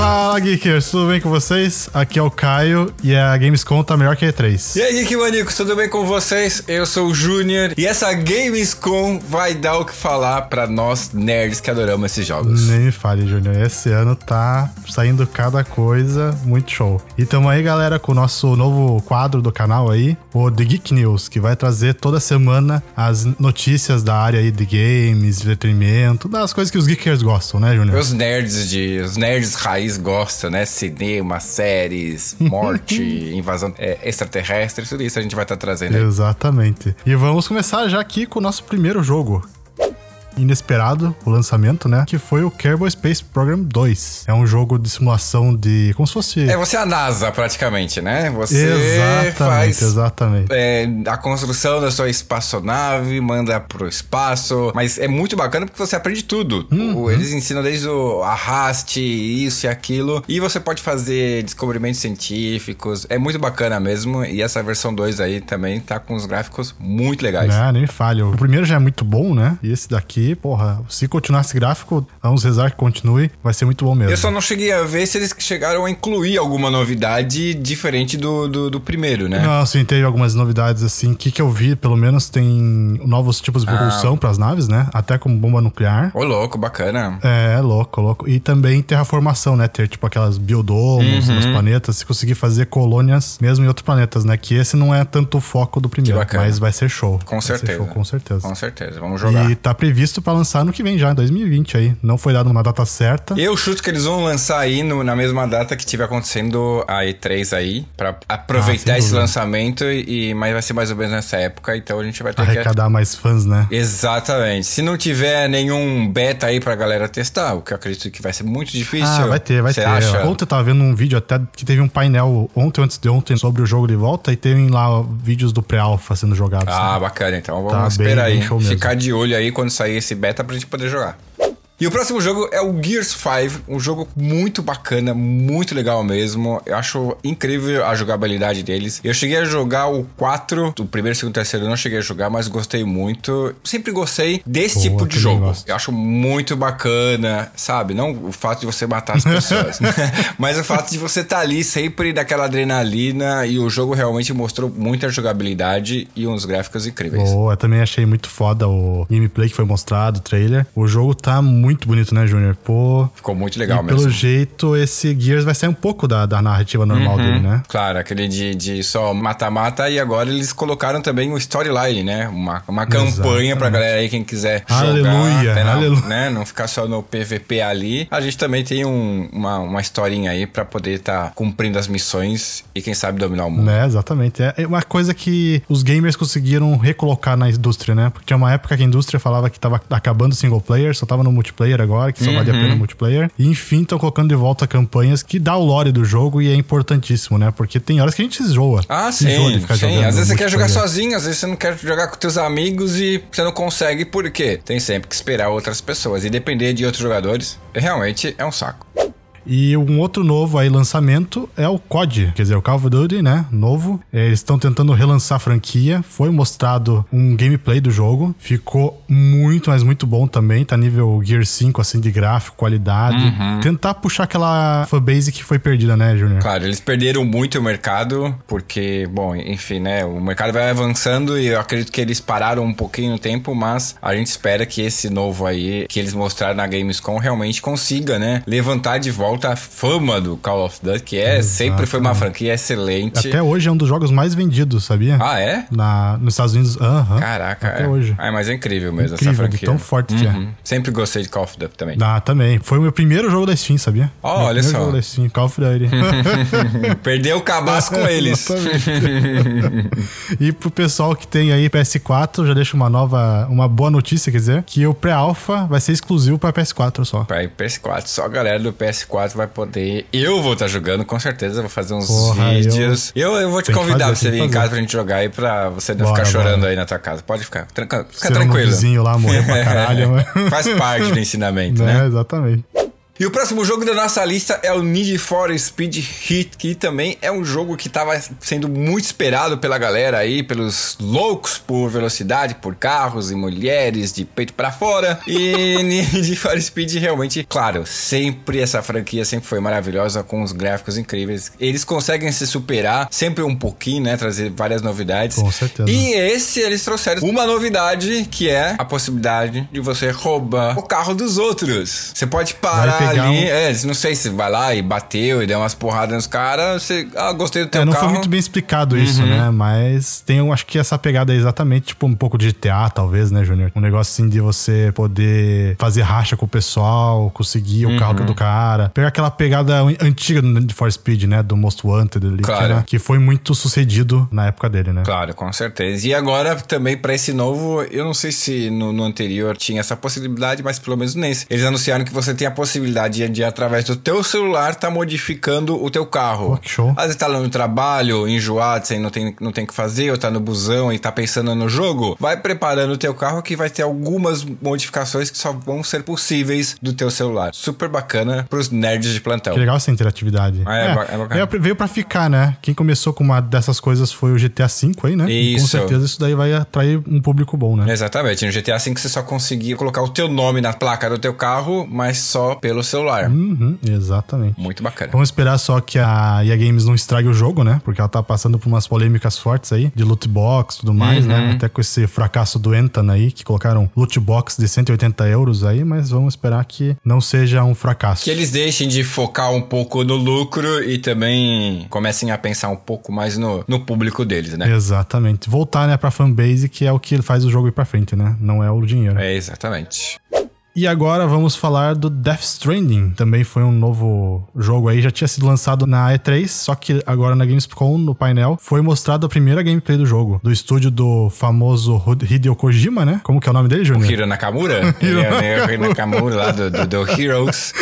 Fala, Geekers, tudo bem com vocês? Aqui é o Caio e a Gamescom tá melhor que a E3. E aí, Geek Manicos, tudo bem com vocês? Eu sou o Júnior e essa Gamescom vai dar o que falar pra nós nerds que adoramos esses jogos. Nem me fale, Júnior. Esse ano tá saindo cada coisa muito show. E tamo aí, galera, com o nosso novo quadro do canal aí, o The Geek News, que vai trazer toda semana as notícias da área aí de games, entretenimento, das coisas que os geekers gostam, né, Júnior? Os nerds de. Os nerds raiz gostam, né? Cinema, séries, morte, invasão é, extraterrestre, tudo isso a gente vai estar trazendo aí. Exatamente. E vamos começar já aqui com o nosso primeiro jogo. Inesperado, o lançamento, né? Que foi o Kerbal Space Program 2. É um jogo de simulação de. como se fosse. É você é a NASA, praticamente, né? Você exatamente, faz exatamente. é, a construção da sua espaçonave, manda pro espaço. Mas é muito bacana porque você aprende tudo. Uhum. Eles ensinam desde o arraste, isso e aquilo. E você pode fazer descobrimentos científicos. É muito bacana mesmo. E essa versão 2 aí também tá com os gráficos muito legais. Né, nem falha. O primeiro já é muito bom, né? E esse daqui, porra, se continuar esse gráfico, vamos rezar que continue, vai ser muito bom mesmo. Eu só não cheguei a ver se eles chegaram a incluir alguma novidade diferente do, do, do primeiro, né? Não, sim, teve algumas novidades assim. O que, que eu vi, pelo menos, tem novos tipos de Ah. propulsão pras naves, né? Até como bomba nuclear. Ô, louco, bacana. É, louco, louco. E também terraformação, né? Ter, tipo, aquelas biodomos Uhum. nos planetas, se conseguir fazer colônias mesmo em outros planetas, né? Que esse não é tanto o foco do primeiro, mas vai ser show. Com Vai certeza. show, com certeza. Com certeza, vamos jogar. E tá previsto pra lançar no que vem já, em 2020 aí. Não foi dado uma data certa. Eu chuto que eles vão lançar aí no- na mesma data que tiver acontecendo a E3 aí, pra aproveitar Ah, esse lançamento e mas vai ser mais ou menos nessa época, então a gente vai ter que Arrecadar mais fãs, né? Exatamente. Se não tiver nenhum beta aí pra galera testar, o que eu acredito que vai ser muito difícil. Ah, vai ter, vai ter. acha? Ontem eu tava vendo um vídeo até que teve um painel ontem antes de ontem sobre o jogo de volta e teve lá vídeos do pré-alpha sendo jogados. Ah, né? bacana. Então vamos Tá esperar aí. Ficar de olho aí quando sair esse beta pra gente poder jogar. E o próximo jogo é o Gears 5, um jogo muito bacana, muito legal mesmo. Eu acho incrível a jogabilidade deles. Eu cheguei a jogar o 4, o primeiro, segundo, terceiro eu não cheguei a jogar, mas gostei muito. Sempre gostei desse Boa, tipo de jogo. gosto. Eu acho muito bacana, sabe? Não o fato de você matar as pessoas, mas o fato de você estar ali sempre daquela adrenalina e o jogo realmente mostrou muita jogabilidade e uns gráficos incríveis. Boa, também achei muito foda o gameplay que foi mostrado, o trailer. O jogo tá muito bonito, né, Júnior? Pô. Ficou muito legal e mesmo. pelo jeito, esse Gears vai sair um pouco da, da narrativa normal Uhum. dele, né? Claro, aquele de, de só mata-mata e agora eles colocaram também o storyline, né? Uma, uma campanha pra galera aí, quem quiser Aleluia, jogar, aleluia. né? Não ficar só no PVP ali. A gente também tem um- uma, uma historinha aí pra poder estar cumprindo as missões e quem sabe dominar o mundo. Né, exatamente. É uma coisa que os gamers conseguiram recolocar na indústria, né? Porque tinha uma época que a indústria falava que tava acabando o single player, só tava no multiplayer agora, que só valia a Uhum. pena o multiplayer. E enfim, estão colocando de volta campanhas que dá o lore do jogo e é importantíssimo, né? Porque tem horas que a gente enjoa. Ah, sim, sim. Às vezes você quer jogar multiplayer. sozinho, às vezes você não quer jogar com teus amigos e você não consegue, por quê? Tem sempre que esperar outras pessoas. E depender de outros jogadores, realmente é um saco. E um outro novo aí lançamento é o COD, quer dizer, o Call of Duty, né? Novo. É, Eles estão tentando relançar a franquia. Foi mostrado um gameplay do jogo. Ficou muito, mas muito bom também. Tá nível Gear 5, assim, de gráfico, qualidade. Uhum. Tentar puxar aquela fanbase que foi perdida, né, Júnior? Claro, eles perderam muito o mercado, porque, bom, enfim, né? O mercado vai avançando e eu acredito que eles pararam um pouquinho no tempo, mas a gente espera que esse novo aí, que eles mostraram na Gamescom, realmente consiga, né? Levantar de volta a fama do Call of Duty, que é, sempre foi uma franquia excelente. Até hoje é um dos jogos mais vendidos, sabia? Ah, é? Na, nos Estados Unidos. Aham. Caraca, Até é. hoje. Ah, mas é incrível mesmo Incrível, essa franquia. tão forte que é. Uhum. Sempre gostei de Call of Duty também. Ah, também. Foi o meu primeiro jogo da Steam, sabia? Ó, Meu olha só. jogo da Steam, Call of Duty. Perdeu o cabaço com eles. E pro pessoal que tem aí PS4, já deixo uma nova, uma boa notícia, quer dizer, que o pré-alpha vai ser exclusivo pra PS4 só. Pra PS4, só a galera do PS4 vai poder. Eu vou estar jogando, com certeza. Vou fazer uns Porra, vídeos. Eu, eu, vou te convidar fazer, pra você vir em casa pra gente jogar aí pra você não Bora, ficar chorando bora. aí na tua casa. Pode ficar. Tranca, fica Ser um tranquilo. vizinho lá pra caralho. Faz parte do ensinamento, né? né? Exatamente. E o próximo jogo da nossa lista é o Need for Speed Heat, que também é um jogo que estava sendo muito esperado pela galera aí, pelos loucos por velocidade, por carros e mulheres de peito para fora. E Need for Speed realmente, claro, sempre essa franquia sempre foi maravilhosa com os gráficos incríveis. Eles conseguem se superar sempre um pouquinho, né, trazer várias novidades. Com certeza. E esse eles trouxeram uma novidade que é a possibilidade de você roubar o carro dos outros. Você pode parar ali, é, não sei se vai lá e bateu e deu umas porradas nos caras, você, ah, gostei do teu é, não carro. foi muito bem explicado isso, uhum. né? Mas tem, eu acho que essa pegada é exatamente tipo um pouco de GTA, talvez, né, Júnior? Um negócio assim de você poder fazer racha com o pessoal, conseguir o uhum. carro do cara. Pegar aquela pegada antiga do For Speed, né? Do Most Wanted ali, claro. que, era, que foi muito sucedido na época dele, né? Claro, com certeza. E agora também para esse novo, eu não sei se no, no, anterior tinha essa possibilidade, mas pelo menos nesse. Eles anunciaram que você tem a possibilidade de, de através do teu celular, tá modificando o teu carro. Pô, que show. Às vezes tá lá no trabalho, enjoado, sem não tem, não tem que fazer, ou tá no busão e tá pensando no jogo, vai preparando o teu carro que vai ter algumas modificações que só vão ser possíveis do teu celular. Super bacana pros nerds de plantão. Que legal essa interatividade. Ah, é, é, é bacana. Veio pra ficar, né? Quem começou com uma dessas coisas foi o GTA V aí, né? Isso. E com certeza isso daí vai atrair um público bom, né? Exatamente. No GTA V você só conseguia colocar o teu nome na placa do teu carro, mas só pelo celular. Uhum, exatamente. Muito bacana. Vamos esperar só que a EA Games não estrague o jogo, né? Porque ela tá passando por umas polêmicas fortes aí, de loot box e tudo mais, né? uhum. né? Até com esse fracasso do Entan aí, que colocaram loot box de 180 euros aí, mas vamos esperar que não seja um fracasso. Que eles deixem de focar um pouco no lucro e também comecem a pensar um pouco mais no, no público deles, né? Exatamente. Voltar, né, pra fanbase, que é o que faz o jogo ir pra frente, né? Não é o dinheiro. É, exatamente. E agora vamos falar do Death Stranding. Também foi um novo jogo aí, já tinha sido lançado na E3, só que agora na Gamescom, no painel, foi mostrado a primeira gameplay do jogo, do estúdio do famoso Hideo Kojima, né? Como que é o nome dele, Júnior? Hiro Nakamura? É Hiro Nakamura lá do, do, do Heroes.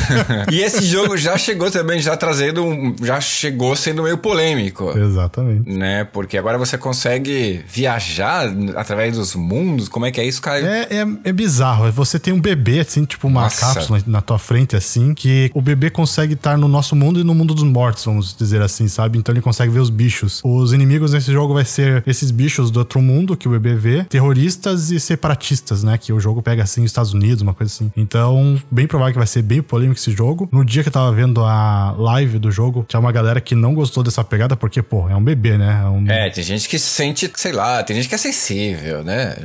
e esse jogo já chegou também, já trazendo um, já chegou sendo meio polêmico. Exatamente. Né? Porque agora você consegue viajar através dos mundos, como é que é isso, cara? É, é, é bizarro, você tem um bebê, assim, tipo uma Nossa. cápsula na tua frente, assim, que o bebê consegue estar no nosso mundo e no mundo dos mortos, vamos dizer assim, sabe? Então ele consegue ver os bichos. Os inimigos nesse jogo vai ser esses bichos do outro mundo que o bebê vê, terroristas e separatistas, né? Que o jogo pega assim, os Estados Unidos, uma coisa assim. Então, bem provável que vai ser bem polêmico esse jogo. No dia que eu tava vendo a live do jogo, tinha uma galera que não gostou dessa pegada, porque, pô, é um bebê, né? É, um... é tem gente que se sente, sei lá, tem gente que é sensível, né?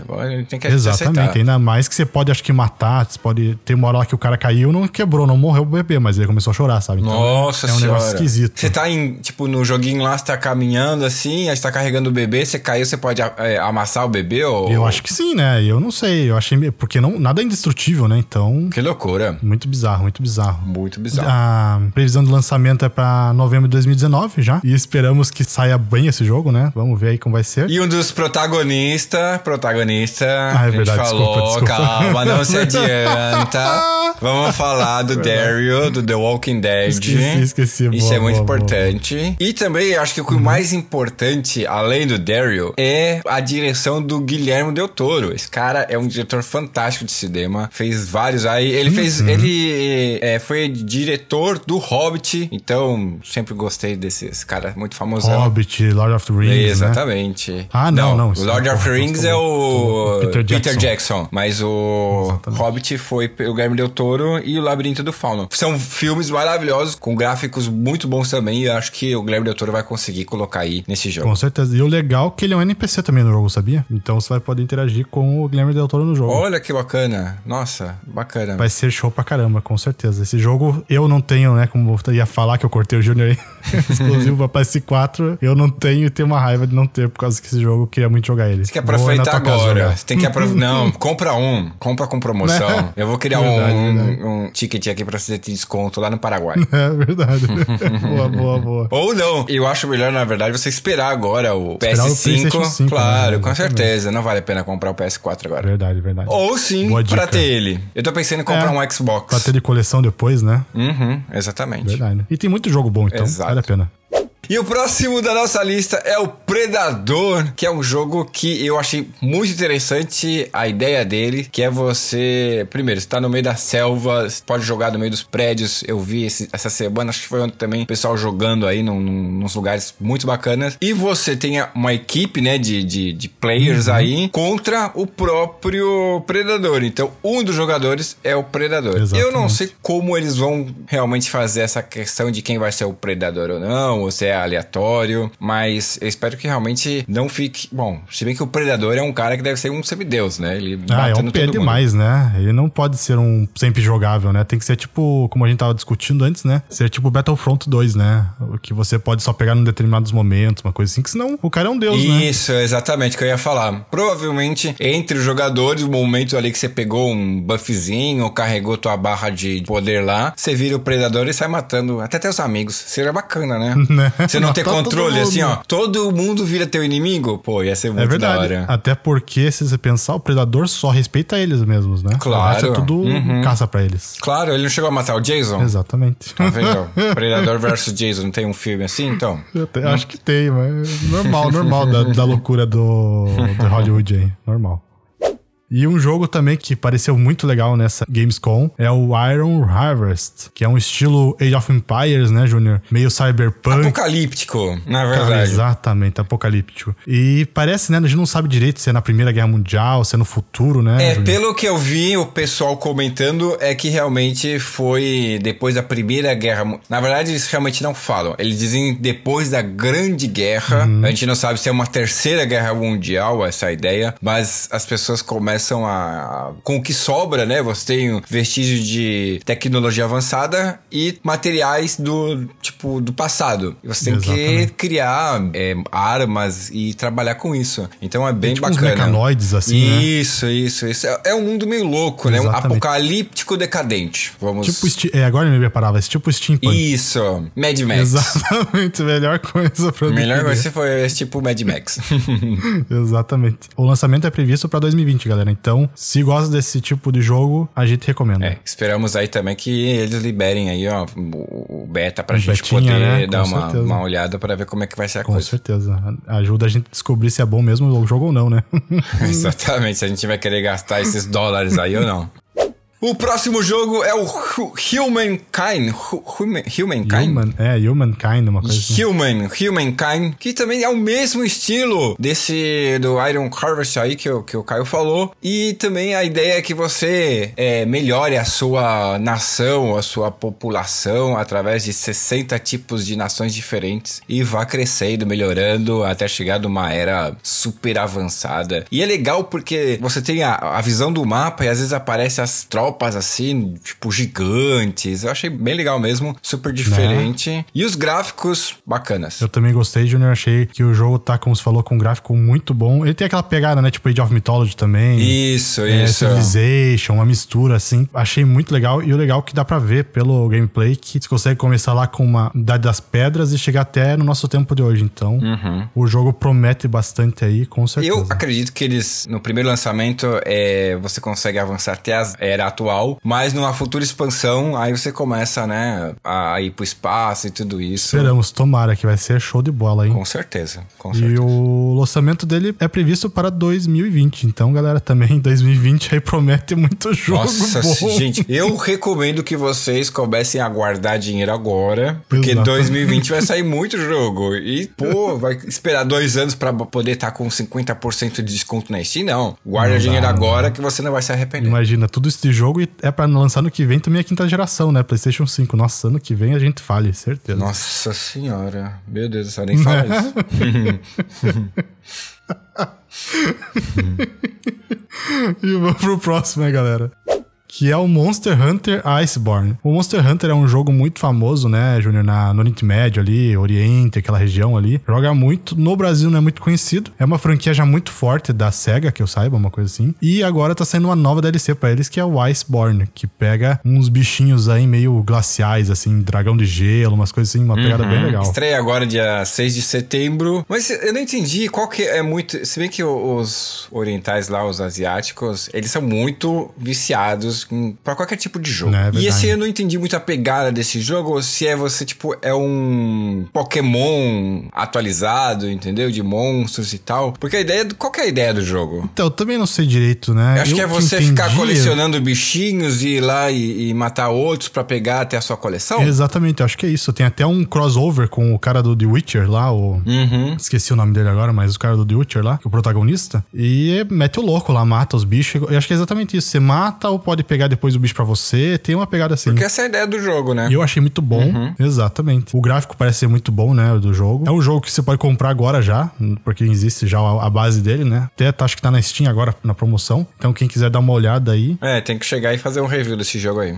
Tem que Exatamente, aceitar. ainda mais que você pode, acho que, matar matar. Você pode ter uma hora lá que o cara caiu, não quebrou, não morreu o bebê, mas ele começou a chorar, sabe? Então, Nossa É um senhora. negócio esquisito. Você tá em, tipo, no joguinho lá, você tá caminhando assim, aí você tá carregando o bebê, você caiu, você pode é, amassar o bebê ou... Eu acho que sim, né? Eu não sei, eu achei... Porque não, nada é indestrutível, né? Então... Que loucura. Muito bizarro, muito bizarro. Muito bizarro. A previsão de lançamento é pra novembro de 2019 já, e esperamos que saia bem esse jogo, né? Vamos ver aí como vai ser. E um dos protagonistas, protagonista, ah, é verdade, falou, desculpa, desculpa. calma, não se adianta. tá? Vamos falar do Daryl, do The Walking Dead. Esqueci, esqueci. Isso boa, é muito boa, importante. Boa. E também acho que o uhum. mais importante, além do Daryl, é a direção do Guilherme Del Toro. Esse cara é um diretor fantástico de cinema. Fez vários aí. Ele uhum. fez. Ele é, foi diretor do Hobbit. Então, sempre gostei desses cara muito famoso. Hobbit, Lord of the Rings. Né? Exatamente. Né? Ah, não, não. não o Lord of the Rings é o Peter Jackson. Peter Jackson. Mas o Exatamente. Hobbit foi o Guilherme Del Toro e o Labirinto do Fauno. São filmes maravilhosos, com gráficos muito bons também, e eu acho que o Guilherme Del Toro vai conseguir colocar aí nesse jogo. Com certeza. E o legal é que ele é um NPC também no jogo, sabia? Então você vai poder interagir com o Guilherme Del Toro no jogo. Olha que bacana. Nossa, bacana. Vai ser show pra caramba, com certeza. Esse jogo eu não tenho, né? Como eu ia falar que eu cortei o Junior aí, exclusivo pra PS4, eu não tenho e tenho uma raiva de não ter, por causa que esse jogo eu queria muito jogar ele. Você quer aproveitar agora. Você tem que aproveitar. não, compra um. Compra com promoção. Eu vou criar verdade, um, verdade. um, ticket aqui pra você ter desconto lá no Paraguai. É verdade. boa, boa, boa. Ou não. Eu acho melhor, na verdade, você esperar agora o PS5. O 5 claro, né? com certeza. Não vale a pena comprar o PS4 agora. Verdade, verdade. Ou sim, pra ter ele. Eu tô pensando em comprar é, um Xbox. Pra ter de coleção depois, né? Uhum, exatamente. Verdade. E tem muito jogo bom, então Exato. Vale a pena. E o próximo da nossa lista é o Predador, que é um jogo que eu achei muito interessante a ideia dele, que é você, primeiro, está no meio da selva, pode jogar no meio dos prédios. Eu vi esse, essa semana, acho que foi ontem também, o pessoal jogando aí num, num, nos lugares muito bacanas. E você tem uma equipe, né, de, de, de players uhum. aí contra o próprio Predador. Então, um dos jogadores é o Predador. Exatamente. Eu não sei como eles vão realmente fazer essa questão de quem vai ser o Predador ou não, ou se é aleatório, mas eu espero que realmente não fique. Bom, se bem que o Predador é um cara que deve ser um semideus, né? Ele ah, é um pé demais, né? Ele não pode ser um sempre jogável, né? Tem que ser tipo, como a gente tava discutindo antes, né? Ser tipo Battlefront 2, né? O que você pode só pegar em determinados momentos, uma coisa assim, que senão o cara é um deus, Isso, né? Isso, exatamente, que eu ia falar. Provavelmente, entre os jogadores, o momento ali que você pegou um buffzinho, ou carregou tua barra de poder lá, você vira o predador e sai matando até teus amigos. Seria bacana, né? Você não ter controle, assim, ó. Todo mundo vira teu inimigo? Pô, ia ser é muito é verdade. da hora. Até porque, se você pensar, o predador só respeita eles mesmos, né? Claro. é tudo uhum. caça pra eles. Claro, ele não chegou a matar o Jason? Exatamente. Tá vendo? Predador versus Jason, não tem um filme assim, então? Eu te, acho que tem, mas normal, normal da, da loucura do, do Hollywood aí. Normal. E um jogo também que pareceu muito legal nessa Gamescom é o Iron Harvest, que é um estilo Age of Empires, né, Júnior? Meio cyberpunk. Apocalíptico, na verdade. Cara, exatamente, apocalíptico. E parece, né, a gente não sabe direito se é na Primeira Guerra Mundial, se é no futuro, né? É, Junior? pelo que eu vi o pessoal comentando, é que realmente foi depois da Primeira Guerra Mundial. Na verdade, eles realmente não falam. Eles dizem depois da Grande Guerra. Uhum. A gente não sabe se é uma Terceira Guerra Mundial, essa ideia, mas as pessoas começam começam a. Com o que sobra, né? Você tem vestígios de tecnologia avançada e materiais do tipo do passado. Você tem Exatamente. que criar é, armas e trabalhar com isso. Então é bem tipo bacana. Uns mecanoides, assim. Isso, né? isso, isso. É, é, um mundo meio louco, Exatamente. né? Um apocalíptico decadente. Vamos. Tipo, é, agora me preparava, esse tipo steampunk. Isso, Mad Max. Exatamente, melhor coisa pra Melhor coisa foi esse tipo Mad Max. Exatamente. O lançamento é previsto para 2020, galera. Então, se gosta desse tipo de jogo, a gente recomenda. É, esperamos aí também que eles liberem aí, ó, o beta pra um gente betinha, poder né? dar uma, uma, olhada para ver como é que vai ser a Com coisa. Com certeza. Ajuda a gente a descobrir se é bom mesmo o jogo ou não, né? Exatamente, se a gente vai querer gastar esses dólares aí ou não. O próximo jogo é o Humankind. Human, Humankind? Human, é, Humankind, uma coisa assim. Human, Humankind, que também é o mesmo estilo desse do Iron Harvest aí que, o, que o Caio falou. E também a ideia é que você é, melhore a sua nação, a sua população através de 60 tipos de nações diferentes e vá crescendo, melhorando até chegar numa era super avançada. E é legal porque você tem a, a visão do mapa e às vezes aparece as tropas tropas assim, tipo, gigantes. Eu achei bem legal mesmo, super diferente. Né? E os gráficos bacanas. Eu também gostei, Junior. Achei que o jogo tá, como você falou, com um gráfico muito bom. Ele tem aquela pegada, né? Tipo Age of Mythology também. Isso, é, isso. Civilization, uma mistura assim. Achei muito legal. E o legal é que dá pra ver pelo gameplay que você consegue começar lá com uma Idade das Pedras e chegar até no nosso tempo de hoje. Então, uhum. o jogo promete bastante aí, com certeza. Eu acredito que eles, no primeiro lançamento, é, você consegue avançar até a era atual, mas numa futura expansão, aí você começa, né, a ir pro espaço e tudo isso. Esperamos, tomara que vai ser show de bola, hein? Com certeza, com certeza. E o lançamento dele é previsto para 2020, então, galera, também 2020 aí promete muito jogo Nossa, bom. gente, eu recomendo que vocês comecem a guardar dinheiro agora, porque Exatamente. 2020 vai sair muito jogo. E, pô, vai esperar dois anos para poder estar tá com 50% de desconto na Steam? Não. Guarda não dinheiro agora que você não vai se arrepender. Imagina, tudo esse jogo jogo e é para lançar no que vem também a quinta geração, né? PlayStation 5. Nossa, ano que vem a gente fale, certeza. Nossa senhora. Meu Deus do céu, nem fala isso. e vamos pro próximo, né, galera? Que é o Monster Hunter Iceborne. O Monster Hunter é um jogo muito famoso, né, Júnior, na, no Oriente Médio ali, Oriente, aquela região ali. Joga muito. No Brasil não é muito conhecido. É uma franquia já muito forte da SEGA, que eu saiba, uma coisa assim. E agora tá saindo uma nova DLC para eles, que é o Iceborne, que pega uns bichinhos aí meio glaciais, assim, dragão de gelo, umas coisas assim, uma pegada uhum. bem legal. Estreia agora dia 6 de setembro. Mas eu não entendi qual que é muito... Se bem que os orientais lá, os asiáticos, eles são muito viciados para qualquer tipo de jogo. É e esse eu não entendi muito a pegada desse jogo, ou se é você, tipo, é um Pokémon atualizado, entendeu? De monstros e tal. Porque a ideia. do- Qual que é a ideia do jogo? Então, eu também não sei direito, né? Eu acho Eu que é você ficar colecionando bichinhos e ir lá e, e matar outros pra pegar até a sua coleção? Exatamente, eu acho que é isso. Tem até um crossover com o cara do The Witcher lá, o. Uhum. Esqueci o nome dele agora, mas o cara do The Witcher lá, que é o protagonista. E mete o louco lá, mata os bichos. Eu acho que é exatamente isso. Você mata ou pode pegar depois o bicho pra você. Tem uma pegada assim. Porque essa é a ideia do jogo, né? E eu achei muito bom, exatamente. O gráfico parece ser muito bom, né, do jogo. É um jogo que você pode comprar agora já, porque existe já a, a base dele, né? Até tá- acho que tá na Steam agora, na promoção. Então quem quiser dar uma olhada aí, É, tem que chegar e fazer um review desse jogo aí.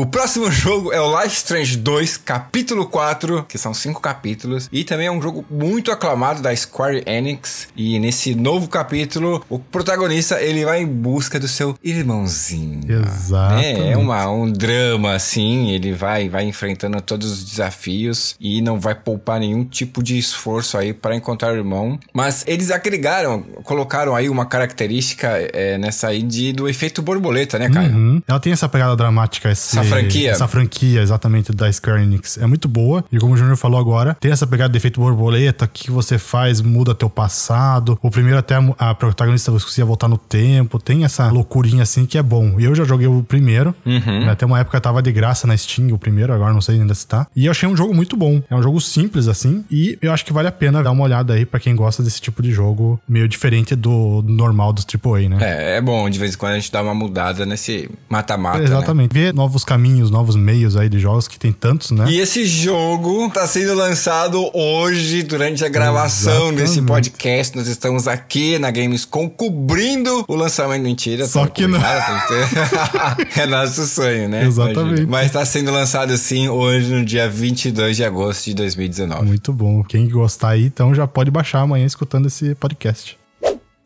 O próximo jogo é o Life Strange 2, capítulo 4, que são cinco capítulos, e também é um jogo muito aclamado da Square Enix. E nesse novo capítulo, o protagonista ele vai em busca do seu irmãozinho. Exatamente. É, é uma, um drama assim, ele vai vai enfrentando todos os desafios e não vai poupar nenhum tipo de esforço aí para encontrar o irmão. Mas eles agregaram, colocaram aí uma característica é, nessa aí de, do efeito borboleta, né, cara? Uhum. Ela tem essa pegada dramática, esse- Essa franquia. Essa franquia, exatamente, da Square Enix. É muito boa. E como o Júnior falou agora, tem essa pegada de efeito borboleta, o que você faz muda teu passado. O primeiro até a, a protagonista conseguia voltar no tempo. Tem essa loucurinha assim que é bom. E eu já joguei o primeiro. Uhum. né? Até uma época tava de graça na Steam, o primeiro, agora não sei ainda se tá. E eu achei um jogo muito bom. É um jogo simples, assim. E eu acho que vale a pena dar uma olhada aí pra quem gosta desse tipo de jogo meio diferente do normal dos AAA, né? É, é bom de vez em quando a gente dá uma mudada nesse mata-mata, né? Exatamente. Ver novos caminhos, novos meios aí de jogos que tem tantos, né? E esse jogo tá sendo lançado hoje, durante a gravação Exatamente. desse podcast. Nós estamos aqui na Gamescom cobrindo o lançamento. Mentira, Só que não. é nosso sonho, né? Exatamente. Imagina. Mas tá sendo lançado sim hoje, no dia 22 de agosto de 2019. Muito bom. Quem gostar aí, então já pode baixar amanhã escutando esse podcast.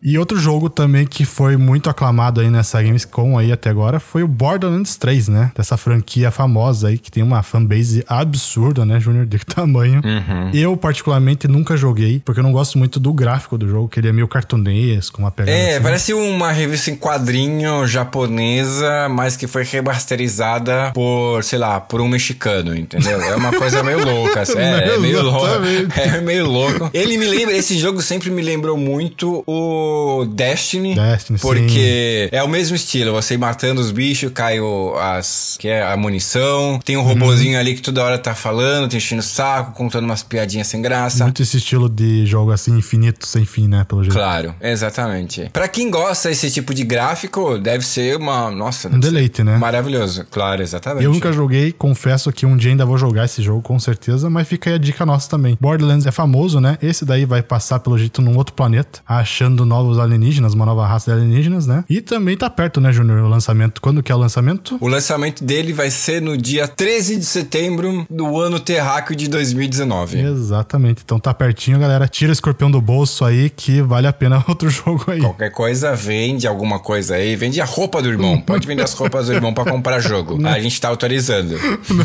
E outro jogo também que foi muito aclamado aí nessa Gamescom aí até agora foi o Borderlands 3, né? Dessa franquia famosa aí que tem uma fanbase absurda, né, Júnior? De tamanho. Uhum. Eu, particularmente, nunca joguei, porque eu não gosto muito do gráfico do jogo, que ele é meio cartunesco, uma pegada É, assim. parece uma revista em quadrinho japonesa, mas que foi remasterizada por, sei lá, por um mexicano, entendeu? É uma coisa meio louca. assim. É, é meio louco. É meio louco. Ele me lembra, esse jogo sempre me lembrou muito o Destiny. Destiny, Porque é o mesmo estilo, você ir matando os bichos, cai o, as, que é a munição, tem um robozinho ali que toda hora tá falando, te enchendo o saco, contando umas piadinhas sem graça. Muito esse estilo de jogo assim, infinito, sem fim, né? Pelo jeito. Claro, exatamente. Pra quem gosta desse tipo de gráfico, deve ser uma. Nossa, Um deleite, né? Maravilhoso, claro, exatamente. Eu nunca joguei, confesso que um dia ainda vou jogar esse jogo, com certeza, mas fica aí a dica nossa também. Borderlands é famoso, né? Esse daí vai passar, pelo jeito, num outro planeta, achando novos alienígenas, uma nova raça de alienígenas, né? E também tá perto, né, Júnior, o lançamento. Quando que é o lançamento? O lançamento dele vai ser no dia 13 de setembro do ano terráqueo de 2019. Exatamente. Então tá pertinho, galera. Tira o escorpião do bolso aí, que vale a pena outro jogo aí. Qualquer coisa, vende alguma coisa aí. Vende a roupa do irmão. Pode vender as roupas do irmão pra comprar jogo. A gente tá autorizando.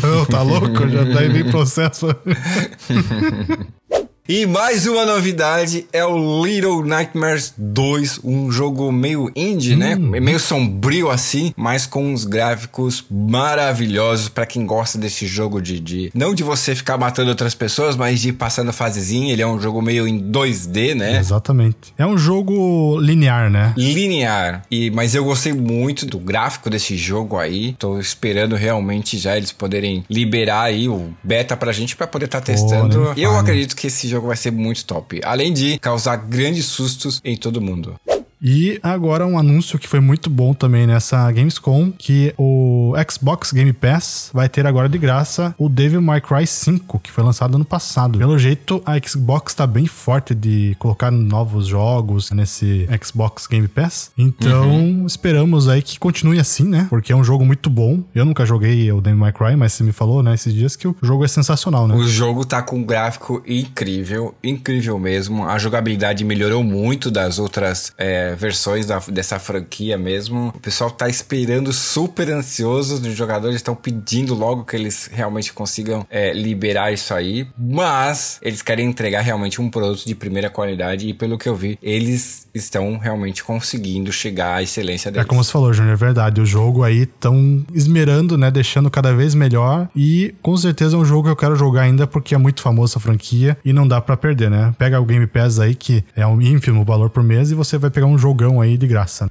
Não, tá louco? Já tá aí bem processo. E mais uma novidade é o Little Nightmares 2, um jogo meio indie, né? Meio sombrio assim, mas com uns gráficos maravilhosos pra quem gosta desse jogo de, de não de você ficar matando outras pessoas, mas de ir passando fasezinha. Ele é um jogo meio em 2D, né? Exatamente. É um jogo linear, né? linear. E, mas eu gostei muito do gráfico desse jogo aí. Tô esperando realmente já eles poderem liberar aí o beta pra gente pra poder estar testando. nem me eu acredito que esse jogo vai ser muito top. Além de causar grandes sustos em todo mundo. E agora um anúncio que foi muito bom também nessa Gamescom, que o Xbox Game Pass vai ter agora de graça o Devil May Cry 5, que foi lançado ano passado. Pelo jeito, a Xbox tá bem forte de colocar novos jogos nesse Xbox Game Pass. Então, esperamos aí que continue assim, né? Porque é um jogo muito bom. Eu nunca joguei o Devil May Cry, mas você me falou, né, esses dias que o jogo é sensacional, né? O jogo tá com um gráfico incrível, incrível mesmo. A jogabilidade melhorou muito das outras é, é, versões da, dessa franquia mesmo. O pessoal tá esperando super ansioso, os jogadores estão pedindo logo que eles realmente consigam é, liberar isso aí, mas eles querem entregar realmente um produto de primeira qualidade e pelo que eu vi, eles estão realmente conseguindo chegar à excelência deles. É como você falou, Júnior, é verdade. O jogo aí estão esmerando, né, deixando cada vez melhor e com certeza é um jogo que eu quero jogar ainda porque é muito famoso essa franquia e não dá para perder, né? Pega o Game Pass aí que é um ínfimo valor por mês e você vai pegar um jogão aí de graça.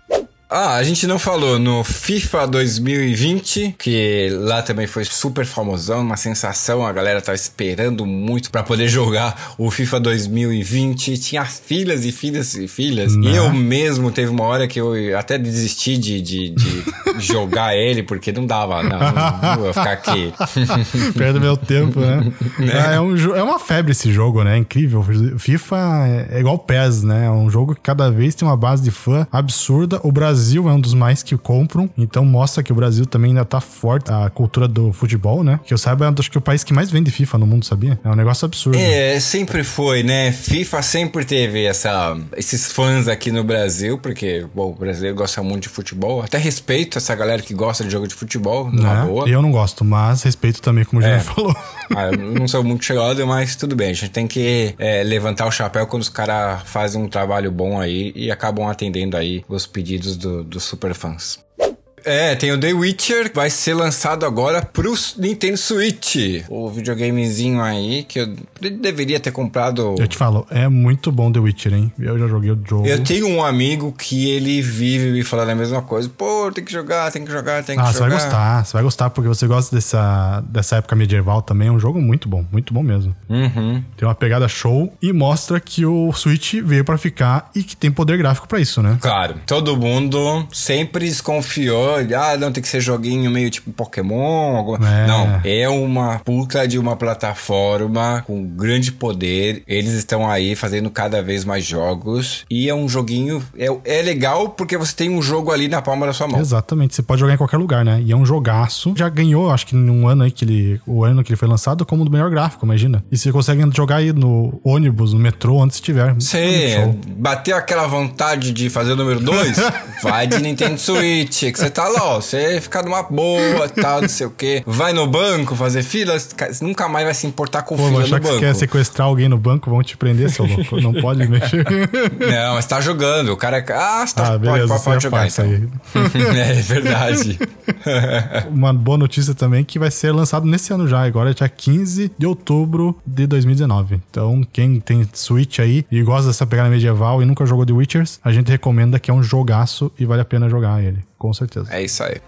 Ah, a gente não falou no FIFA 2020, que lá também foi super famosão, uma sensação, a galera tava esperando muito para poder jogar o FIFA 2020. Tinha filhas e filhas e filhas. Não. E eu mesmo teve uma hora que eu até desisti de, de, de jogar ele, porque não dava, não, não, não vou ficar aqui. Perde meu tempo, né? É, é, um, é uma febre esse jogo, né? É incrível. FIFA é, é igual PES, né? É um jogo que cada vez tem uma base de fã absurda. O Brasil Brasil é um dos mais que compram, então mostra que o Brasil também ainda tá forte a cultura do futebol, né? Que eu saiba, é acho que o país que mais vende FIFA no mundo, sabia? É um negócio absurdo. É, sempre foi, né? FIFA sempre teve essa, esses fãs aqui no Brasil, porque, bom, o brasileiro gosta muito de futebol. Até respeito essa galera que gosta de jogo de futebol, na é, boa. Eu não gosto, mas respeito também, como o é. falou. Ah, eu não sou muito chegado, mas tudo bem. A gente tem que é, levantar o chapéu quando os caras fazem um trabalho bom aí e acabam atendendo aí os pedidos do do, dos superfãs. É, tem o The Witcher, vai ser lançado agora pro Nintendo Switch. O videogamezinho aí que eu deveria ter comprado. Eu te falo, é muito bom The Witcher, hein? Eu já joguei o jogo. Eu tenho um amigo que ele vive me falando a mesma coisa. Pô, tem que jogar, tem que jogar, tem que ah, jogar. Ah, você vai gostar, você vai gostar porque você gosta dessa, dessa época medieval também. É um jogo muito bom, muito bom mesmo. Uhum. Tem uma pegada show e mostra que o Switch veio para ficar e que tem poder gráfico para isso, né? Claro, todo mundo sempre desconfiou ah, não, tem que ser joguinho meio tipo Pokémon. Alguma... É. Não, é uma puta de uma plataforma com grande poder. Eles estão aí fazendo cada vez mais jogos. E é um joguinho. É, é legal porque você tem um jogo ali na palma da sua mão. Exatamente, você pode jogar em qualquer lugar, né? E é um jogaço. Já ganhou, acho que num ano aí que ele. O ano que ele foi lançado, como do melhor gráfico, imagina. E você consegue jogar aí no ônibus, no metrô, onde estiver. Você bateu aquela vontade de fazer o número 2? vai de Nintendo Switch, você tá lá, ó, você fica numa boa, tal, não sei o quê. Vai no banco fazer fila, nunca mais vai se importar com Pô, fila no banco. que você quer sequestrar alguém no banco, vão te prender, seu louco. Não pode mexer. Não, mas tá jogando. O cara. Ah, você tá, ah, beleza, pode, pode, jogar então. Aí. é verdade. Uma boa notícia também que vai ser lançado nesse ano já, agora é dia 15 de outubro de 2019. Então, quem tem Switch aí e gosta dessa pegada medieval e nunca jogou The Witchers, a gente recomenda que é um jogaço e vale a pena jogar ele com certeza. É isso aí.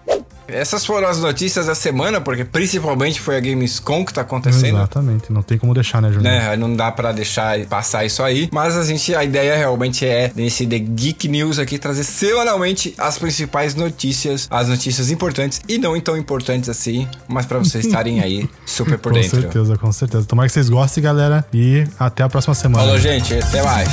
Essas foram as notícias da semana, porque principalmente foi a Gamescom que tá acontecendo. Exatamente, não tem como deixar, né, Júnior? Né, não dá para deixar passar isso aí, mas a gente, a ideia realmente é, nesse The Geek News aqui, trazer semanalmente as principais notícias, as notícias importantes e não tão importantes assim, mas para vocês estarem aí super por com dentro. Com certeza, com certeza. Tomara que vocês gostem, galera, e até a próxima semana. Falou, gente, até mais.